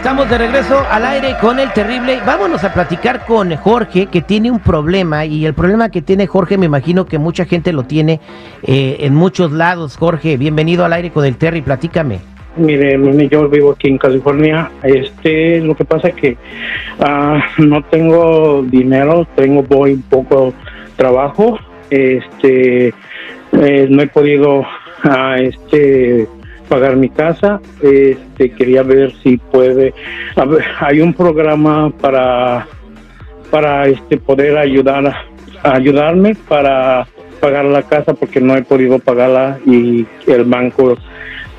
Estamos de regreso al aire con el terrible. Vámonos a platicar con Jorge, que tiene un problema. Y el problema que tiene Jorge, me imagino que mucha gente lo tiene eh, en muchos lados. Jorge, bienvenido al aire con el Terry. Platícame. Mire, yo vivo aquí en California. Este, lo que pasa es que ah, no tengo dinero, tengo muy poco trabajo. Este, eh, no he podido, este pagar mi casa. Este, quería ver si puede. hay un programa para para este poder ayudar ayudarme para pagar la casa porque no he podido pagarla y el banco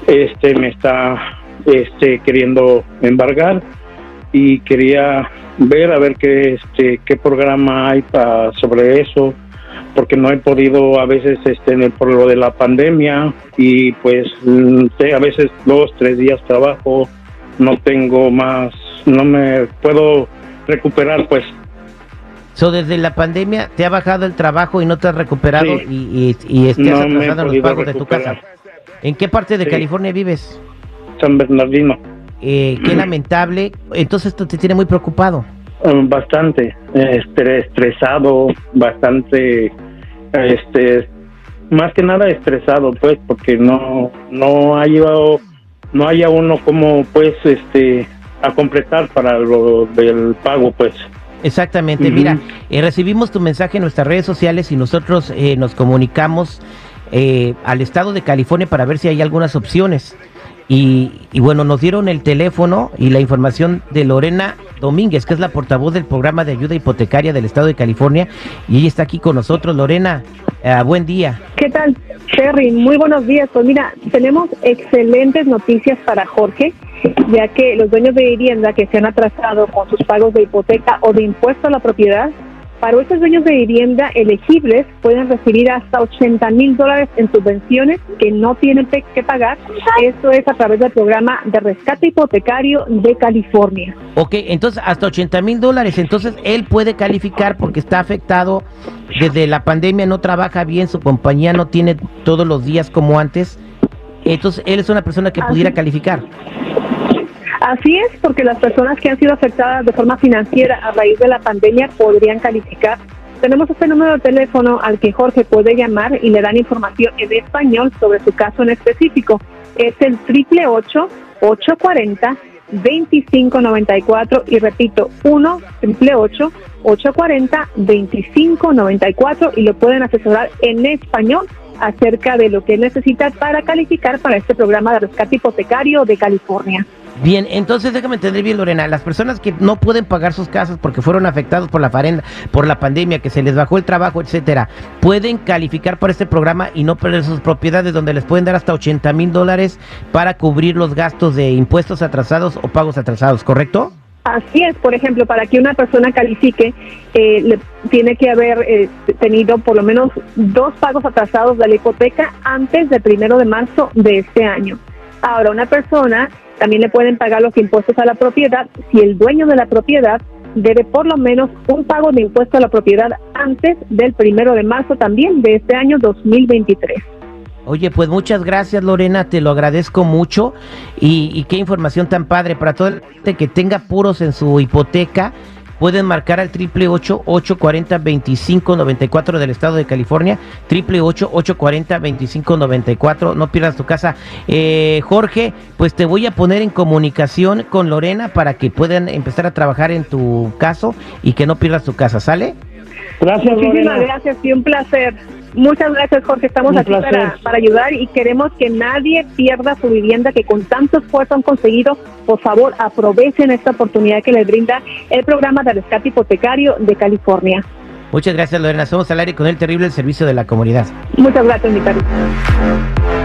este me está este queriendo embargar y quería ver a ver qué este qué programa hay para sobre eso porque no he podido a veces este por lo de la pandemia y pues mm, a veces dos tres días trabajo no tengo más no me puedo recuperar pues. So, desde la pandemia te ha bajado el trabajo y no te has recuperado y, y, y te has atrasado los pagos de tu casa ¿en qué parte de California vives? San Bernardino eh, qué lamentable entonces esto te tiene muy preocupado Um, bastante estresado, bastante, este, más que nada estresado, pues, porque no, no ha llevado, no haya uno como, pues, este, a completar para lo del pago, pues. Exactamente, mira, eh, recibimos tu mensaje en nuestras redes sociales y nosotros eh, nos comunicamos eh, al estado de California para ver si hay algunas opciones. Y, bueno, nos dieron el teléfono y la información de Lorena Domínguez, que es la portavoz del programa de ayuda hipotecaria del estado de California, y ella está aquí con nosotros. Lorena, eh, buen día. ¿Qué tal, Sherry? Muy buenos días. Pues mira, tenemos excelentes noticias para Jorge, ya que los dueños de vivienda que se han atrasado con sus pagos de hipoteca o de impuesto a la propiedad para estos dueños de vivienda elegibles pueden recibir hasta 80 mil dólares en subvenciones que no tienen que pagar. Esto es a través del programa de rescate hipotecario de California. Ok, entonces hasta 80 mil dólares. Entonces él puede calificar porque está afectado desde la pandemia, no trabaja bien, su compañía no tiene todos los días como antes. Entonces él es una persona que pudiera calificar. Así es, porque las personas que han sido afectadas de forma financiera a raíz de la pandemia podrían calificar. Tenemos este número de teléfono al que Jorge puede llamar y le dan información en español sobre su caso en específico. Es el triple 840 2594 y repito 1 triple 840 2594 y lo pueden asesorar en español acerca de lo que necesita para calificar para este programa de rescate hipotecario de California. Bien, entonces déjame entender bien, Lorena. Las personas que no pueden pagar sus casas porque fueron afectados por la farenda, por la pandemia, que se les bajó el trabajo, etcétera, pueden calificar por este programa y no perder sus propiedades, donde les pueden dar hasta 80 mil dólares para cubrir los gastos de impuestos atrasados o pagos atrasados, ¿correcto? Así es, por ejemplo, para que una persona califique, eh, le tiene que haber eh, tenido por lo menos dos pagos atrasados de la hipoteca antes del primero de marzo de este año. Ahora, una persona también le pueden pagar los impuestos a la propiedad si el dueño de la propiedad debe por lo menos un pago de impuesto a la propiedad antes del primero de marzo también de este año 2023. Oye, pues muchas gracias Lorena, te lo agradezco mucho y, qué información tan padre para todo el que tenga puros en su hipoteca pueden marcar al triple ocho ocho cuarenta veinticinco noventa y cuatro del estado de California, triple ocho ocho cuarenta veinticinco noventa y cuatro. No pierdas tu casa. Eh, Jorge, pues te voy a poner en comunicación con Lorena para que puedan empezar a trabajar en tu caso y que no pierdas tu casa. ¿Sale? Gracias, Muchísimas gracias y un placer. Muchas gracias, Jorge. Estamos aquí para, para, ayudar y queremos que nadie pierda su vivienda que con tanto esfuerzo han conseguido. Por favor, aprovechen esta oportunidad que les brinda el programa de rescate hipotecario de California. Muchas gracias, Lorena. Somos al aire con el terrible servicio de la comunidad. Muchas gracias, mi cariño.